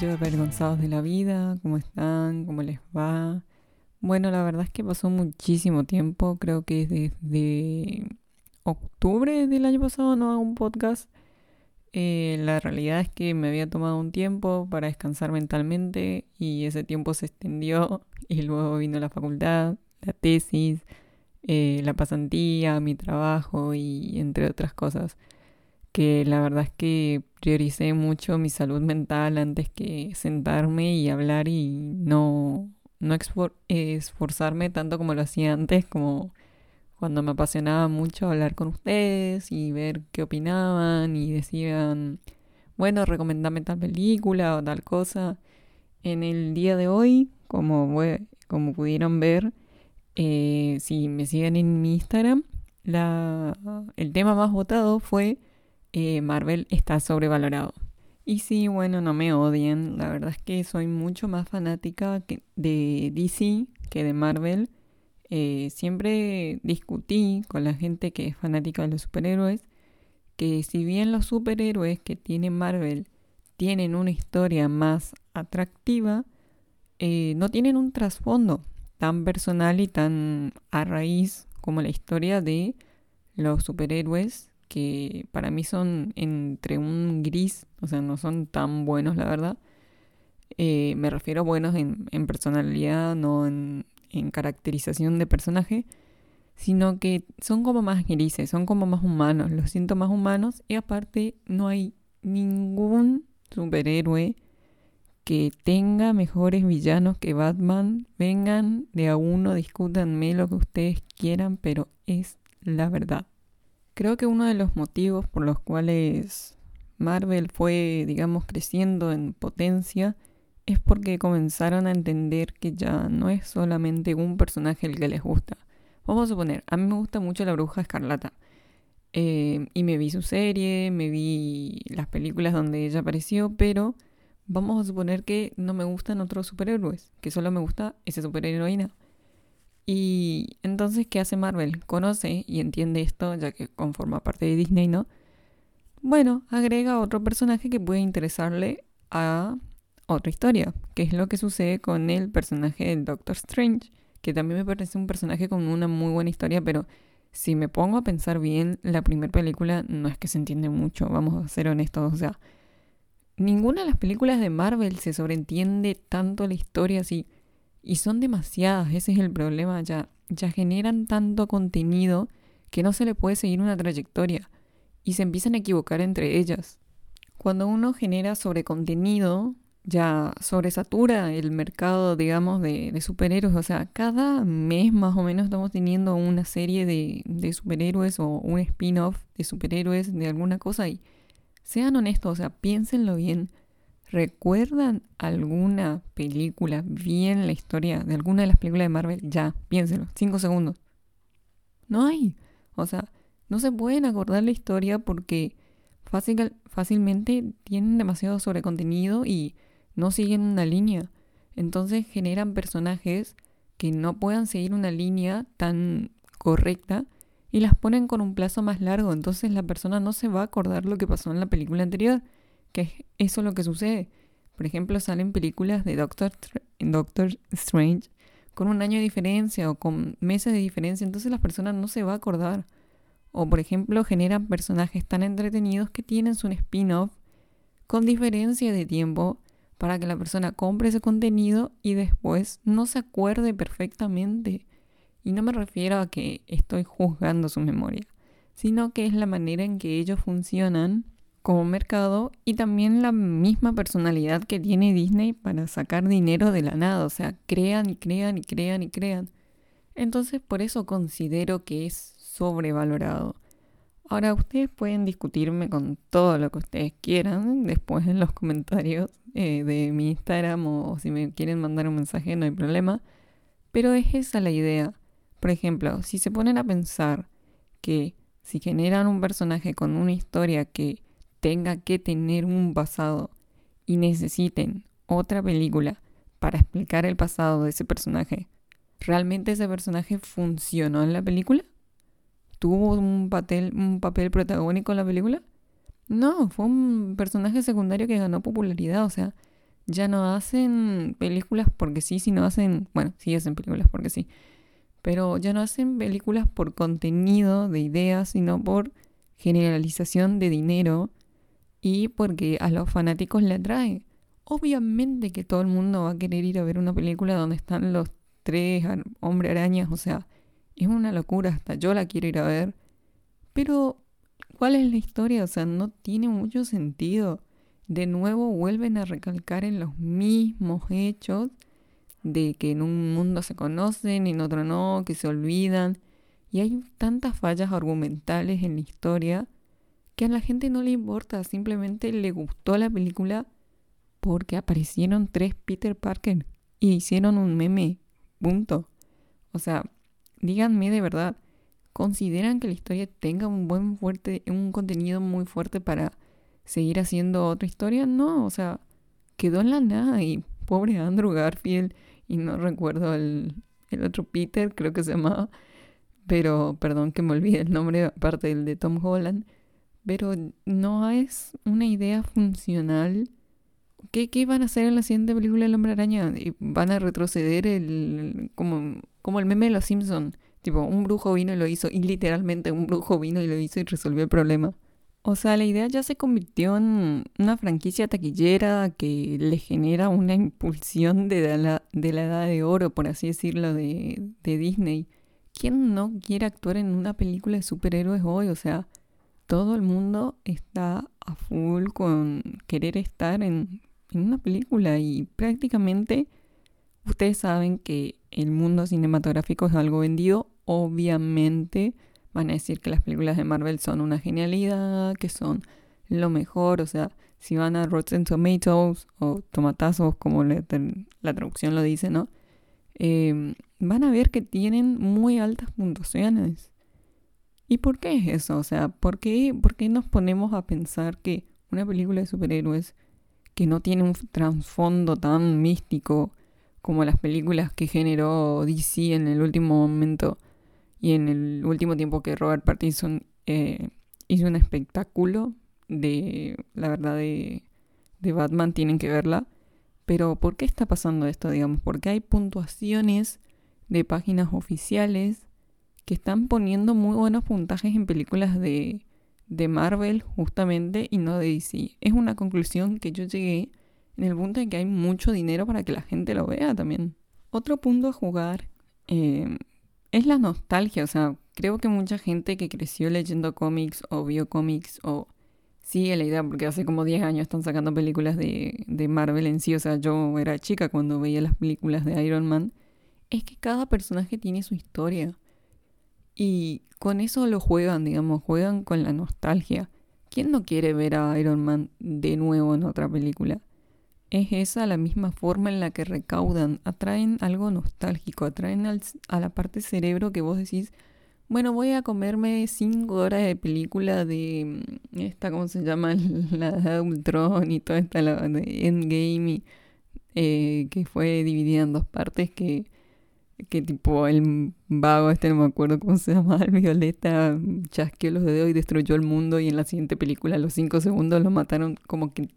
Bellos avergonzados de la vida, ¿cómo están? ¿Cómo les va? Bueno, la verdad es que pasó muchísimo tiempo, creo que desde octubre del año pasado no hago un podcast. Eh, la realidad es que me había tomado un tiempo para descansar mentalmente y ese tiempo se extendió y luego vino la facultad, la tesis, eh, la pasantía, mi trabajo y entre otras cosas que la verdad es que prioricé mucho mi salud mental antes que sentarme y hablar y no, no esforzarme tanto como lo hacía antes, como cuando me apasionaba mucho hablar con ustedes y ver qué opinaban y decían, bueno, recomendame tal película o tal cosa. En el día de hoy, como, como pudieron ver, eh, si me siguen en mi Instagram, la, el tema más votado fue eh, Marvel está sobrevalorado. Y sí, bueno, no me odien, la verdad es que soy mucho más fanática de DC que de Marvel. Eh, siempre discutí con la gente que es fanática de los superhéroes que si bien los superhéroes que tiene Marvel tienen una historia más atractiva, eh, no tienen un trasfondo tan personal y tan a raíz como la historia de los superhéroes que para mí son entre un gris, o sea, no son tan buenos, la verdad. Eh, me refiero a buenos en, personalidad, no en, caracterización de personaje, sino que son como más grises, son como más humanos, los siento más humanos y aparte no hay ningún superhéroe que tenga mejores villanos que Batman. Vengan de a uno, discútanme lo que ustedes quieran, pero es la verdad. Creo que uno de los motivos por los cuales Marvel fue, digamos, creciendo en potencia es porque comenzaron a entender que ya no es solamente un personaje el que les gusta. Vamos a suponer, a mí me gusta mucho la bruja escarlata. Eh, y me vi su serie, me vi las películas donde ella apareció, pero vamos a suponer que no me gustan otros superhéroes, que solo me gusta ese superheroína. Y entonces, ¿qué hace Marvel? Conoce y entiende esto, ya que conforma parte de Disney, ¿no? Bueno, agrega otro personaje que puede interesarle a otra historia, que es lo que sucede con el personaje del Doctor Strange, que también me parece un personaje con una muy buena historia, pero si me pongo a pensar bien, la primera película no es que se entiende mucho, vamos a ser honestos, o sea, ninguna de las películas de Marvel se sobreentiende tanto la historia así y son demasiadas, ese es el problema, ya, ya generan tanto contenido que no se le puede seguir una trayectoria y se empiezan a equivocar entre ellas. Cuando uno genera sobre contenido, ya sobresatura el mercado, digamos, de, de, superhéroes. O sea, cada mes más o menos estamos teniendo una serie de, de superhéroes o un spin-off de superhéroes de alguna cosa. Y sean honestos, o sea, piénsenlo bien. ¿Recuerdan alguna película bien la historia de alguna de las películas de Marvel? Ya, piénselo, cinco segundos. No hay. O sea, no se pueden acordar la historia porque fácil, fácilmente tienen demasiado sobre contenido y no siguen una línea. Entonces generan personajes que no puedan seguir una línea tan correcta y las ponen con un plazo más largo. Entonces la persona no se va a acordar lo que pasó en la película anterior que eso es lo que sucede. Por ejemplo, salen películas de Doctor, Doctor Strange con un año de diferencia o con meses de diferencia, entonces las personas no se va a acordar. O por ejemplo, generan personajes tan entretenidos que tienen su spin-off con diferencia de tiempo para que la persona compre ese contenido y después no se acuerde perfectamente. Y no me refiero a que estoy juzgando su memoria, sino que es la manera en que ellos funcionan como mercado y también la misma personalidad que tiene Disney para sacar dinero de la nada. O sea, crean y crean y crean y crean. Entonces por eso considero que es sobrevalorado. Ahora ustedes pueden discutirme con todo lo que ustedes quieran después en los comentarios eh, de mi Instagram o si me quieren mandar un mensaje no hay problema. Pero es esa la idea. Por ejemplo, si se ponen a pensar que si generan un personaje con una historia que tenga que tener un pasado y necesiten otra película para explicar el pasado de ese personaje, ¿realmente ese personaje funcionó en la película? ¿Tuvo un papel, un papel protagónico en la película? No, fue un personaje secundario que ganó popularidad, o sea, ya no hacen películas porque sí, sino hacen, bueno, sí hacen películas porque sí, pero ya no hacen películas por contenido de ideas, sino por generalización de dinero y porque a los fanáticos le atrae. Obviamente que todo el mundo va a querer ir a ver una película donde están los tres hombre arañas, o sea, es una locura, hasta yo la quiero ir a ver. Pero, ¿cuál es la historia? O sea, no tiene mucho sentido. De nuevo vuelven a recalcar en los mismos hechos de que en un mundo se conocen y en otro no, que se olvidan. Y hay tantas fallas argumentales en la historia que a la gente no le importa, simplemente le gustó la película porque aparecieron tres Peter Parker y hicieron un meme, punto. O sea, díganme de verdad, ¿consideran que la historia tenga un buen fuerte, un contenido muy fuerte para seguir haciendo otra historia? No, o sea, quedó en la nada y pobre Andrew Garfield y no recuerdo el, el otro Peter, creo que se llamaba, pero perdón que me olvide el nombre, aparte del de Tom Holland, pero no es una idea funcional. ¿Qué, ¿Qué, van a hacer en la siguiente película del Hombre Araña? ¿Van a retroceder el, como, como el meme de los Simpsons? Tipo, un brujo vino y lo hizo, y literalmente un brujo vino y lo hizo y resolvió el problema. O sea, la idea ya se convirtió en una franquicia taquillera que le genera una impulsión de la, de la edad de oro, por así decirlo, de, de Disney. ¿Quién no quiere actuar en una película de superhéroes hoy? O sea, todo el mundo está a full con querer estar en, una película y prácticamente ustedes saben que el mundo cinematográfico es algo vendido. Obviamente van a decir que las películas de Marvel son una genialidad, que son lo mejor, o sea, si van a Rotten Tomatoes o tomatazos, como la, traducción lo dice, ¿no? Em, van a ver que tienen muy altas puntuaciones. ¿Y por qué es eso? O sea, ¿por qué, ¿por qué nos ponemos a pensar que una película de superhéroes que no tiene un trasfondo tan místico como las películas que generó DC en el último momento, y en el último tiempo que Robert Pattinson eh, hizo un espectáculo de, la verdad, de, de Batman, tienen que verla. Pero ¿por qué está pasando esto, digamos? Porque hay puntuaciones de páginas oficiales que están poniendo muy buenos puntajes en películas de, de Marvel justamente y no de DC. Es una conclusión que yo llegué en el punto de que hay mucho dinero para que la gente lo vea también. Otro punto a jugar eh, es la nostalgia, o sea, creo que mucha gente que creció leyendo cómics o vio cómics o sigue la idea, porque hace como 10 años están sacando películas de, de Marvel en sí, o sea, yo era chica cuando veía las películas de Iron Man, es que cada personaje tiene su historia. Y con eso lo juegan, digamos, juegan con la nostalgia. ¿Quién no quiere ver a Iron Man de nuevo en otra película? es esa la misma forma en la que recaudan, atraen algo nostálgico, atraen a la parte cerebro que vos decís, bueno, voy a comerme cinco horas de película de mm, esta, ¿cómo se llama? La de Ultron y toda esta, de Endgame, eh, que fue dividida en dos partes, que, que tipo el vago este, no me acuerdo cómo se llama, el Violeta, chasqueó los dedos y destruyó el mundo y en la siguiente película, a los cinco segundos, lo mataron como que...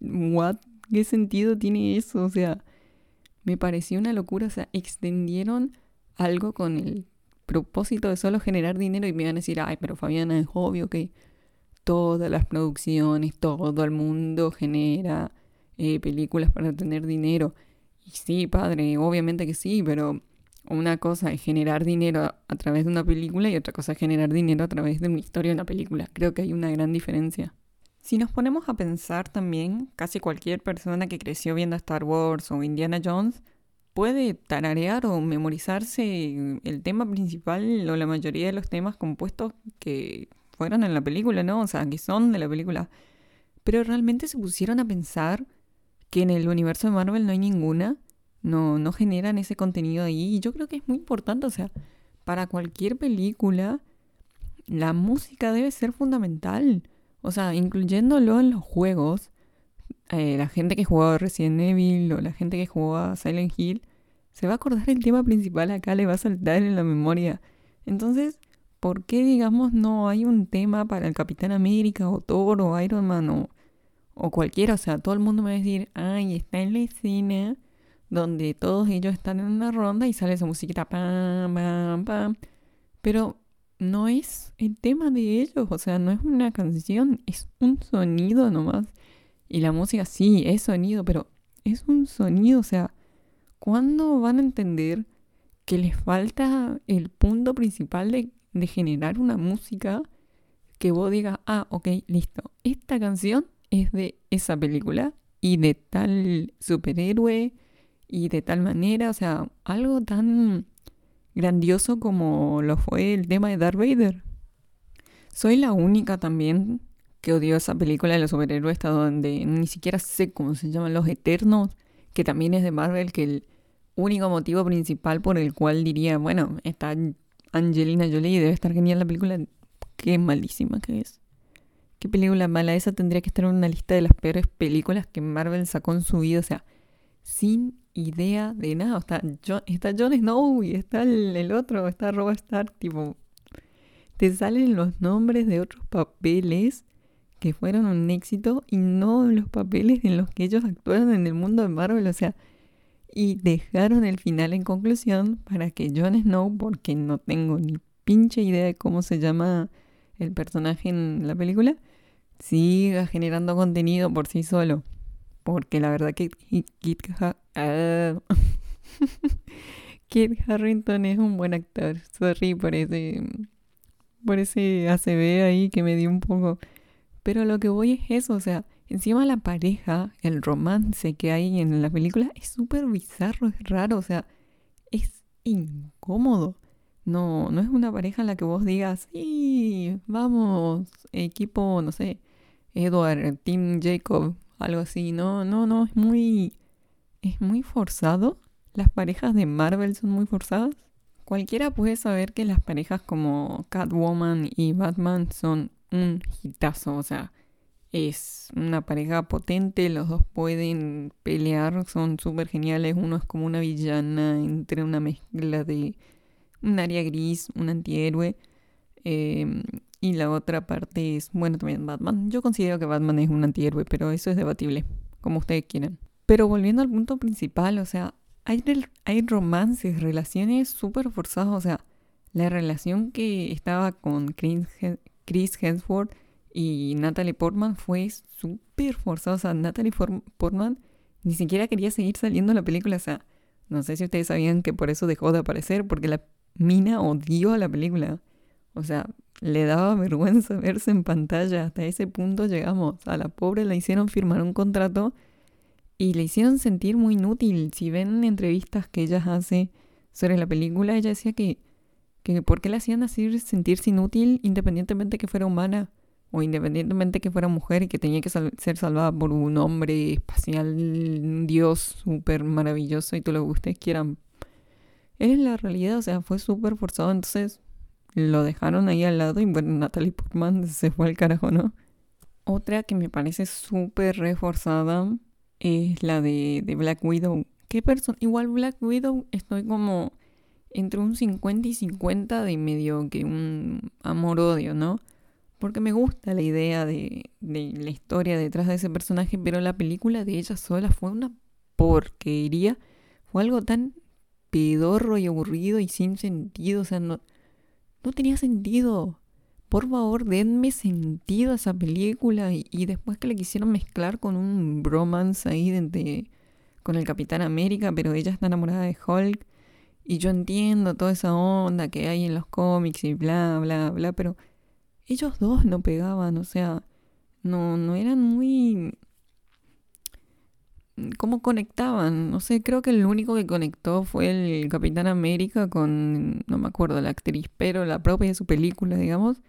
¿What? ¿Qué sentido tiene eso? O sea, me pareció una locura. O sea, extendieron algo con el propósito de solo generar dinero y me iban a decir, ay, pero Fabiana, es obvio que todas las producciones, todo el mundo genera eh, películas para tener dinero. Y sí, padre, obviamente que sí, pero una cosa es generar dinero a, través de una película y otra cosa es generar dinero a través de una historia de una película. Creo que hay una gran diferencia. Si nos ponemos a pensar también, casi cualquier persona que creció viendo Star Wars o Indiana Jones puede tararear o memorizarse el tema principal o la mayoría de los temas compuestos que fueron en la película, ¿no? O sea, que son de la película. Pero realmente se pusieron a pensar que en el universo de Marvel no hay ninguna, no, no generan ese contenido ahí. Y yo creo que es muy importante, o sea, para cualquier película, la música debe ser fundamental. O sea, incluyéndolo en los juegos, eh, la gente que jugaba Resident Evil o la gente que jugaba Silent Hill, se va a acordar el tema principal acá, le va a saltar en la memoria. Entonces, ¿por qué, digamos, no hay un tema para el Capitán América o Thor o Iron Man o, o cualquiera? O sea, todo el mundo me va a decir, ay, está en la escena donde todos ellos están en una ronda y sale esa musiquita, pam, pam, pam. Pero no es el tema de ellos, o sea, no es una canción, es un sonido nomás. Y la música sí, es sonido, pero es un sonido, o sea, ¿cuándo van a entender que les falta el punto principal de, de generar una música que vos digas, ah, ok, listo, esta canción es de esa película y de tal superhéroe y de tal manera, o sea, algo tan grandioso como lo fue el tema de Darth Vader. Soy la única también que odió esa película de los superhéroes, hasta donde ni siquiera sé cómo se llaman los Eternos, que también es de Marvel, que el único motivo principal por el cual diría, bueno, está Angelina Jolie, debe estar genial la película, qué malísima que es. Qué película mala, esa tendría que estar en una lista de las peores películas que Marvel sacó en su vida, o sea, sin idea de nada. Está John, está Jon Snow y está el, otro, está Robert Stark, tipo, te salen los nombres de otros papeles que fueron un éxito y no los papeles en los que ellos actuaron en el mundo de Marvel, o sea, y dejaron el final en conclusión para que Jon Snow, porque no tengo ni pinche idea de cómo se llama el personaje en la película, siga generando contenido por sí solo. Porque la verdad que Kit, ah. Kit Harrington es un buen actor. Sorry por ese, por ese ACB ahí que me dio un poco. Pero lo que voy es eso, o sea, encima la pareja, el romance que hay en la película es súper bizarro, es raro, o sea, es incómodo. No, no es una pareja en la que vos digas, sí, vamos, equipo, no sé, Edward, Tim Jacob, algo así. No, no, no, es muy, es muy forzado. Las parejas de Marvel son muy forzadas. Cualquiera puede saber que las parejas como Catwoman y Batman son un hitazo, o sea, es una pareja potente, los dos pueden pelear, son súper geniales, uno es como una villana entre una mezcla de un área gris, un antihéroe, eh, y la otra parte es, bueno, también Batman. Yo considero que Batman es un antihéroe, pero eso es debatible, como ustedes quieran. Pero volviendo al punto principal, o sea, hay, hay romances, relaciones súper forzadas, o sea, la relación que estaba con Chris Hemsworth y Natalie Portman fue súper forzada, o sea, Natalie Portman ni siquiera quería seguir saliendo en la película, o sea, no sé si ustedes sabían que por eso dejó de aparecer, porque la mina odió a la película. O sea, le daba vergüenza verse en pantalla. Hasta ese punto llegamos. A la pobre la hicieron firmar un contrato y le hicieron sentir muy inútil. Si ven entrevistas que ella hace sobre la película, ella decía que, que ¿por qué la hacían así sentirse inútil independientemente que fuera humana? O independientemente que fuera mujer y que tenía que ser salvada por un hombre espacial, un dios súper maravilloso y todo lo que quieran. Es la realidad, o sea, fue súper forzado. Entonces, lo dejaron ahí al lado y bueno, Natalie Portman se fue al carajo, ¿no? Otra que me parece súper reforzada es la de, Black Widow. ¿Qué persona? Igual Black Widow estoy como entre un 50 y 50 de medio que un amor-odio, ¿no? Porque me gusta la idea de, de, la historia detrás de ese personaje, pero la película de ella sola fue una porquería. Fue algo tan pedorro y aburrido y sin sentido. O sea, no, no tenía sentido. Por favor, denme sentido a esa película. Y, después que le quisieron mezclar con un bromance ahí de, con el Capitán América, pero ella está enamorada de Hulk. Y yo entiendo toda esa onda que hay en los cómics y bla, bla, bla, pero ellos dos no pegaban, o sea, no, no eran muy cómo conectaban. No sé, creo que el único que conectó fue el Capitán América con, no me acuerdo la actriz, pero la propia de su película, digamos.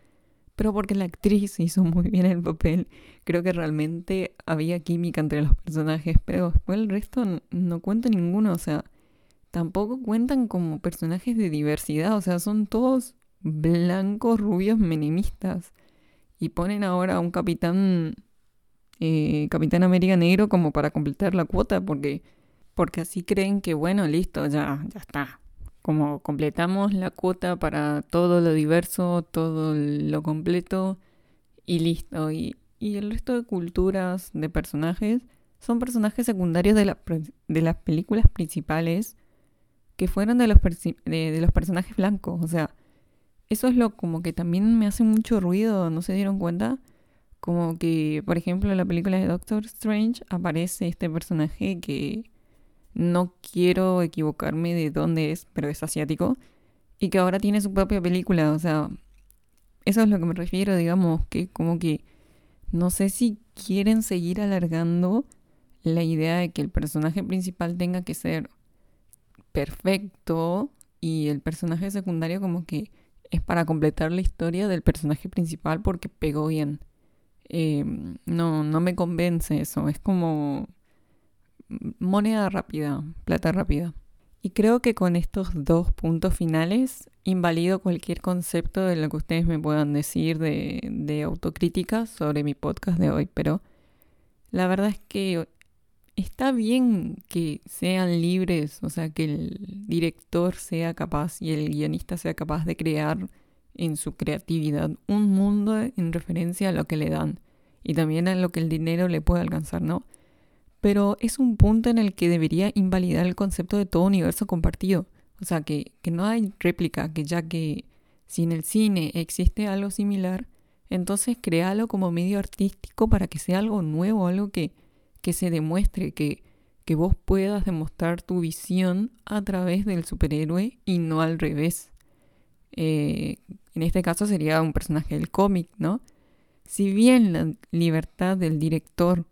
Pero porque la actriz hizo muy bien el papel. Creo que realmente había química entre los personajes, pero después el resto no, cuenta ninguno. O sea, tampoco cuentan como personajes de diversidad. O sea, son todos blancos, rubios, menimistas. Y ponen ahora a un capitán eh, Capitán América Negro como para completar la cuota, porque, porque así creen que, bueno, listo, ya, ya está. Como completamos la cuota para todo lo diverso, todo lo completo y listo. Y, el resto de culturas, de personajes, son personajes secundarios de, de las películas principales que fueron de los, de, los personajes blancos. O sea, eso es lo como que también me hace mucho ruido, ¿no se dieron cuenta? Como que, por ejemplo, en la película de Doctor Strange aparece este personaje que no quiero equivocarme de dónde es, pero es asiático, y que ahora tiene su propia película, o sea, eso es lo que me refiero, digamos, que como que no sé si quieren seguir alargando la idea de que el personaje principal tenga que ser perfecto y el personaje secundario como que es para completar la historia del personaje principal porque pegó bien. Em, no, no me convence eso, es como moneda rápida, plata rápida. Y creo que con estos dos puntos finales invalido cualquier concepto de lo que ustedes me puedan decir de, de autocrítica sobre mi podcast de hoy, pero la verdad es que está bien que sean libres, o sea, que el director sea capaz y el guionista sea capaz de crear en su creatividad un mundo en referencia a lo que le dan y también a lo que el dinero le puede alcanzar, ¿no? Pero es un punto en el que debería invalidar el concepto de todo universo compartido. O sea, que, no hay réplica, que ya que si en el cine existe algo similar, entonces créalo como medio artístico para que sea algo nuevo, algo que, que se demuestre, que, que vos puedas demostrar tu visión a través del superhéroe y no al revés. Eh, en este caso sería un personaje del cómic, ¿no? Si bien la libertad del director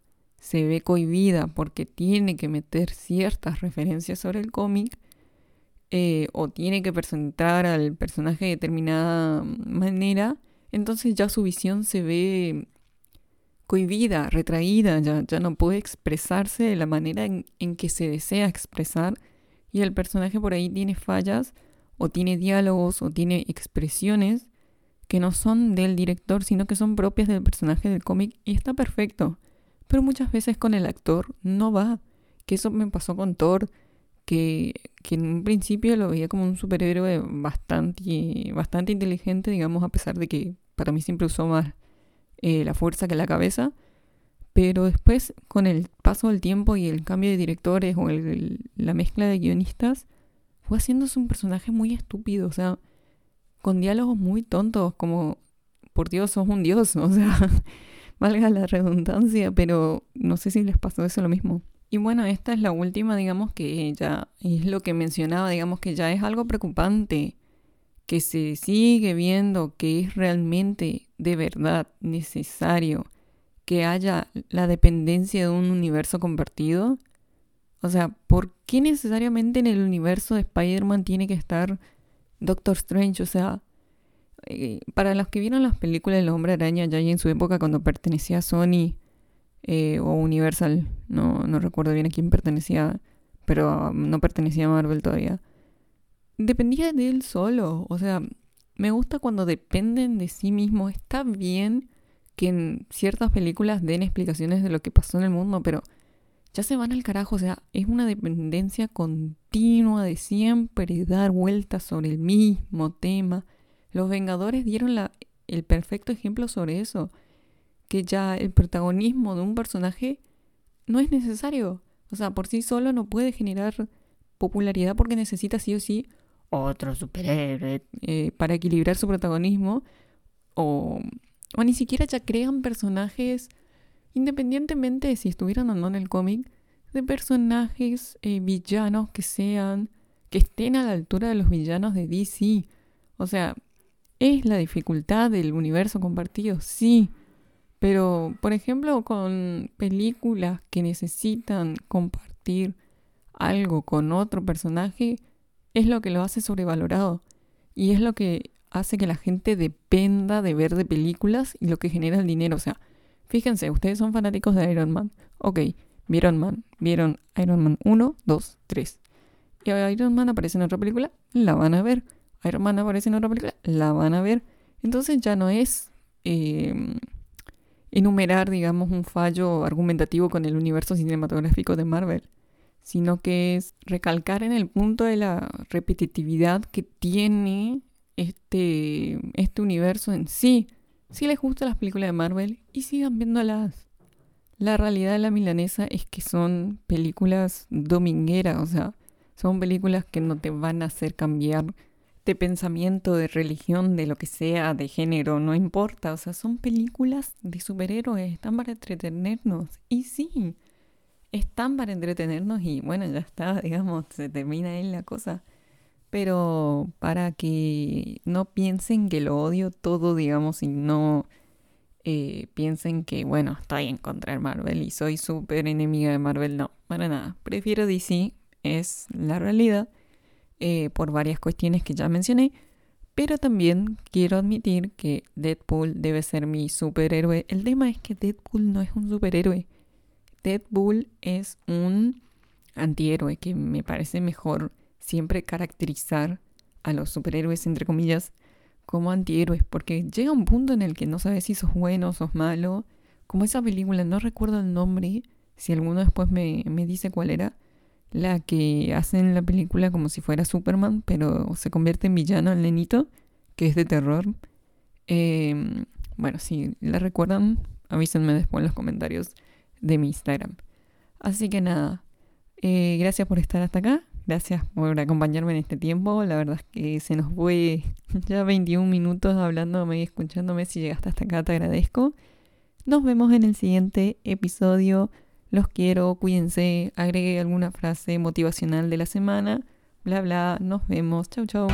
se ve cohibida porque tiene que meter ciertas referencias sobre el cómic eh, o tiene que presentar al personaje de determinada manera, entonces ya su visión se ve cohibida, retraída, ya, ya no puede expresarse de la manera en, en que se desea expresar y el personaje por ahí tiene fallas o tiene diálogos o tiene expresiones que no son del director, sino que son propias del personaje del cómic y está perfecto. Pero muchas veces con el actor no va. Que eso me pasó con Thor, que, que en un principio lo veía como un superhéroe bastante, bastante inteligente, digamos, a pesar de que para mí siempre usó más eh, la fuerza que la cabeza. Pero después, con el paso del tiempo y el cambio de directores o la mezcla de guionistas, fue haciéndose un personaje muy estúpido, o sea, con diálogos muy tontos, como, por Dios, sos un dios, o sea, valga la redundancia, pero no sé si les pasó eso lo mismo. Y bueno, esta es la última, digamos que ya es lo que mencionaba, digamos que ya es algo preocupante, que se sigue viendo que es realmente de verdad necesario que haya la dependencia de un universo compartido. O sea, ¿por qué necesariamente en el universo de Spider-Man tiene que estar Doctor Strange? O sea, eh, para los que vieron las películas del Hombre Araña ya en su época cuando pertenecía a Sony eh, o Universal, no, no recuerdo bien a quién pertenecía, pero no pertenecía a Marvel todavía. Dependía de él solo, o sea, me gusta cuando dependen de sí mismos. Está bien que en ciertas películas den explicaciones de lo que pasó en el mundo, pero ya se van al carajo, o sea, es una dependencia continua de siempre dar vueltas sobre el mismo tema los Vengadores dieron el perfecto ejemplo sobre eso, que ya el protagonismo de un personaje no es necesario. O sea, por sí solo no puede generar popularidad porque necesita sí o sí otro superhéroe eh, para equilibrar su protagonismo. O, o ni siquiera ya crean personajes, independientemente de si estuvieran o no en el cómic, de personajes eh, villanos que sean, que estén a la altura de los villanos de DC. O sea, es la dificultad del universo compartido, sí. Pero, por ejemplo, con películas que necesitan compartir algo con otro personaje, es lo que lo hace sobrevalorado. Y es lo que hace que la gente dependa de ver de películas y lo que genera el dinero. O sea, fíjense, ustedes son fanáticos de Iron Man. Ok, vieron Man, vieron Iron Man 1, 2, 3. Y Iron Man aparece en otra película, la van a ver. Iron Man aparece en otra película, la van a ver. Entonces ya no es em, enumerar, digamos, un fallo argumentativo con el universo cinematográfico de Marvel, sino que es recalcar en el punto de la repetitividad que tiene este, este universo en sí. Si les gustan las películas de Marvel y sigan viéndolas. La realidad de la milanesa es que son películas domingueras, o sea, son películas que no te van a hacer cambiar de pensamiento, de religión, de lo que sea, de género, no importa. O sea, son películas de superhéroes, están para entretenernos. Y sí, están para entretenernos y bueno, ya está, digamos, se termina ahí la cosa. Pero para que no piensen que lo odio todo, digamos, y no eh, piensen que, bueno, estoy en contra de Marvel y soy súper enemiga de Marvel, no, para nada. Prefiero DC es la realidad eh, por varias cuestiones que ya mencioné. Pero también quiero admitir que Deadpool debe ser mi superhéroe. El tema es que Deadpool no es un superhéroe. Deadpool es un antihéroe que me parece mejor siempre caracterizar a los superhéroes, entre comillas, como antihéroes. Porque llega un punto en el que no sabes si sos bueno o sos malo. Como esa película, no recuerdo el nombre. Si alguno después me, me dice cuál era la que hacen la película como si fuera Superman, pero se convierte en villano el nenito, que es de terror. Em, bueno, si la recuerdan, avísenme después en los comentarios de mi Instagram. Así que nada, eh, gracias por estar hasta acá, gracias por acompañarme en este tiempo. La verdad es que se nos fue ya 21 minutos hablándome y escuchándome. Si llegaste hasta acá, te agradezco. Nos vemos en el siguiente episodio. Los quiero, cuídense, agregue alguna frase motivacional de la semana, bla bla, nos vemos, chau chau.